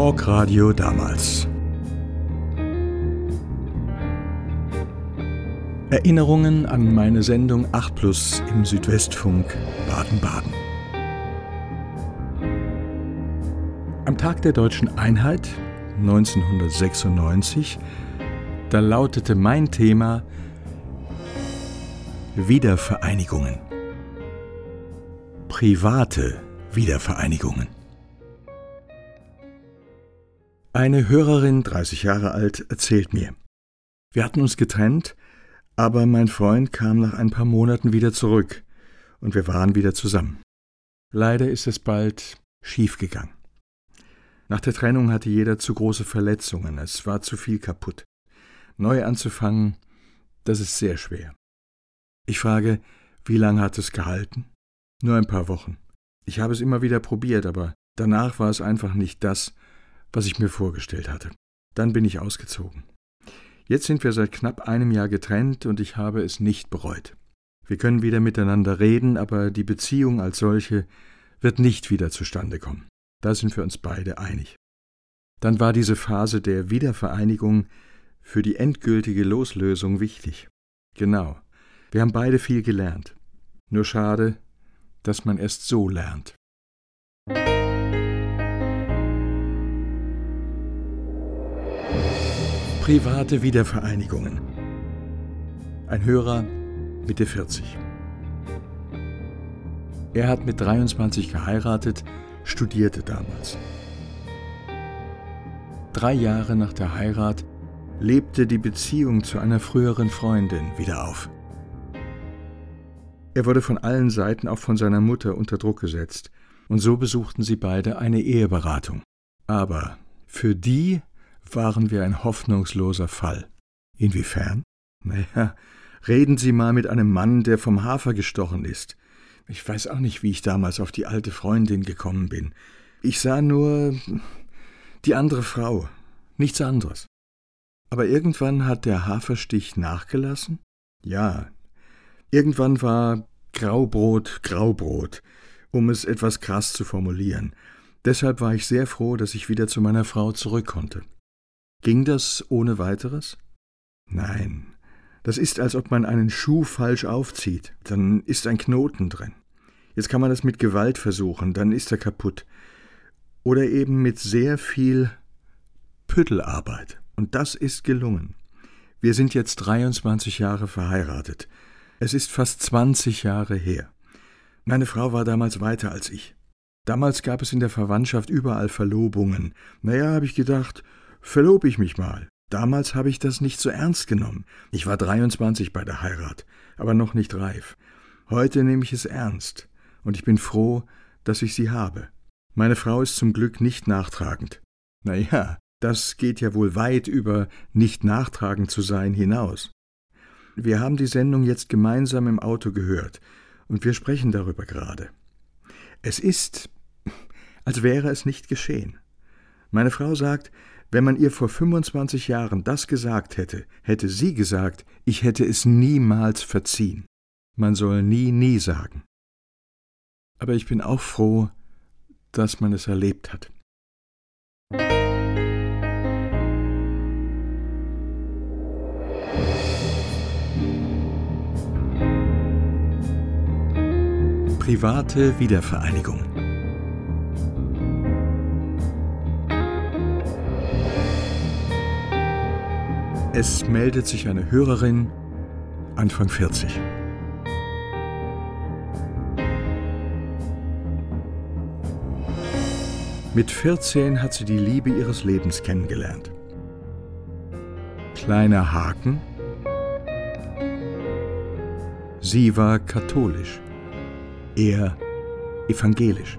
Talkradio damals. Erinnerungen an meine Sendung 8 Plus im Südwestfunk Baden-Baden. Am Tag der deutschen Einheit 1996, da lautete mein Thema Wiedervereinigungen. Private Wiedervereinigungen. Eine Hörerin, 30 Jahre alt, erzählt mir. Wir hatten uns getrennt, aber mein Freund kam nach ein paar Monaten wieder zurück und wir waren wieder zusammen. Leider ist es bald schiefgegangen. Nach der Trennung hatte jeder zu große Verletzungen, es war zu viel kaputt. Neu anzufangen, das ist sehr schwer. Ich frage, wie lange hat es gehalten? Nur ein paar Wochen. Ich habe es immer wieder probiert, aber danach war es einfach nicht das, was ich mir vorgestellt hatte. Dann bin ich ausgezogen. Jetzt sind wir seit knapp einem Jahr getrennt und ich habe es nicht bereut. Wir können wieder miteinander reden, aber die Beziehung als solche wird nicht wieder zustande kommen. Da sind wir uns beide einig. Dann war diese Phase der Wiedervereinigung für die endgültige Loslösung wichtig. Genau. Wir haben beide viel gelernt. Nur schade, dass man erst so lernt. Private Wiedervereinigungen. Ein Hörer Mitte 40. Er hat mit 23 geheiratet, studierte damals. Drei Jahre nach der Heirat lebte die Beziehung zu einer früheren Freundin wieder auf. Er wurde von allen Seiten, auch von seiner Mutter, unter Druck gesetzt, und so besuchten sie beide eine Eheberatung. Aber für die waren wir ein hoffnungsloser Fall. Inwiefern? Naja, reden Sie mal mit einem Mann, der vom Hafer gestochen ist. Ich weiß auch nicht, wie ich damals auf die alte Freundin gekommen bin. Ich sah nur die andere Frau, nichts anderes. Aber irgendwann hat der Haferstich nachgelassen? Ja. Irgendwann war Graubrot Graubrot, um es etwas krass zu formulieren. Deshalb war ich sehr froh, dass ich wieder zu meiner Frau zurück konnte. Ging das ohne weiteres? Nein. Das ist, als ob man einen Schuh falsch aufzieht. Dann ist ein Knoten drin. Jetzt kann man das mit Gewalt versuchen, dann ist er kaputt. Oder eben mit sehr viel Püttelarbeit. Und das ist gelungen. Wir sind jetzt 23 Jahre verheiratet. Es ist fast 20 Jahre her. Meine Frau war damals weiter als ich. Damals gab es in der Verwandtschaft überall Verlobungen. Naja, habe ich gedacht, verlob ich mich mal. Damals habe ich das nicht so ernst genommen. Ich war 23 bei der Heirat, aber noch nicht reif. Heute nehme ich es ernst, und ich bin froh, dass ich sie habe. Meine Frau ist zum Glück nicht nachtragend. Na ja, das geht ja wohl weit über nicht nachtragend zu sein hinaus. Wir haben die Sendung jetzt gemeinsam im Auto gehört, und wir sprechen darüber gerade. Es ist, als wäre es nicht geschehen. Meine Frau sagt, wenn man ihr vor 25 Jahren das gesagt hätte, hätte sie gesagt, ich hätte es niemals verziehen. Man soll nie, nie sagen. Aber ich bin auch froh, dass man es erlebt hat. Private Wiedervereinigung Es meldet sich eine Hörerin, Anfang 40. Mit 14 hat sie die Liebe ihres Lebens kennengelernt. Kleiner Haken. Sie war katholisch, er evangelisch.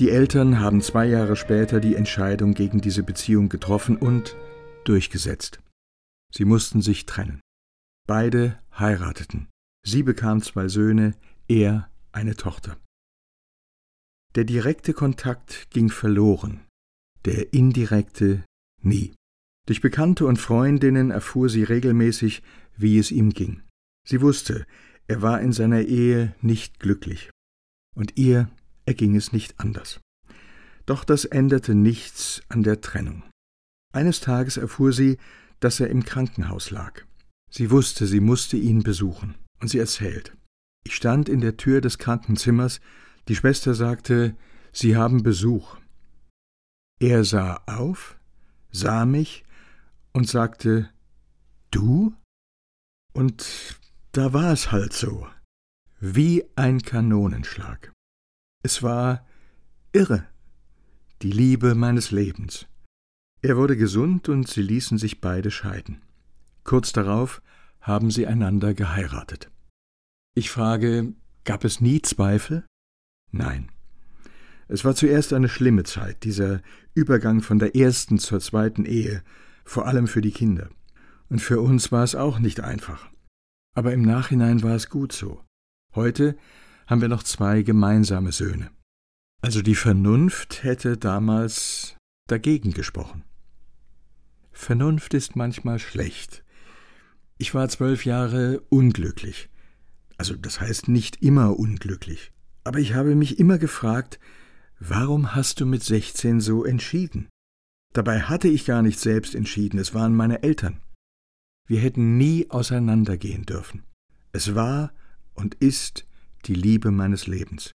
Die Eltern haben zwei Jahre später die Entscheidung gegen diese Beziehung getroffen und durchgesetzt. Sie mussten sich trennen. Beide heirateten. Sie bekam zwei Söhne, er eine Tochter. Der direkte Kontakt ging verloren, der indirekte nie. Durch Bekannte und Freundinnen erfuhr sie regelmäßig, wie es ihm ging. Sie wusste, er war in seiner Ehe nicht glücklich. Und ihr erging es nicht anders. Doch das änderte nichts an der Trennung. Eines Tages erfuhr sie, dass er im Krankenhaus lag. Sie wusste, sie musste ihn besuchen, und sie erzählt. Ich stand in der Tür des Krankenzimmers, die Schwester sagte, Sie haben Besuch. Er sah auf, sah mich und sagte, Du? Und da war es halt so, wie ein Kanonenschlag. Es war irre, die Liebe meines Lebens. Er wurde gesund und sie ließen sich beide scheiden. Kurz darauf haben sie einander geheiratet. Ich frage, gab es nie Zweifel? Nein. Es war zuerst eine schlimme Zeit, dieser Übergang von der ersten zur zweiten Ehe, vor allem für die Kinder. Und für uns war es auch nicht einfach. Aber im Nachhinein war es gut so. Heute haben wir noch zwei gemeinsame Söhne. Also die Vernunft hätte damals dagegen gesprochen. Vernunft ist manchmal schlecht. Ich war zwölf Jahre unglücklich. Also das heißt nicht immer unglücklich. Aber ich habe mich immer gefragt, warum hast du mit sechzehn so entschieden? Dabei hatte ich gar nicht selbst entschieden, es waren meine Eltern. Wir hätten nie auseinandergehen dürfen. Es war und ist die Liebe meines Lebens.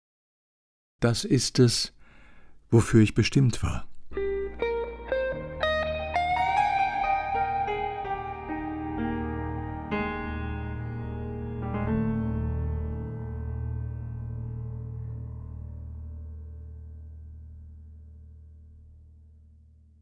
Das ist es, wofür ich bestimmt war.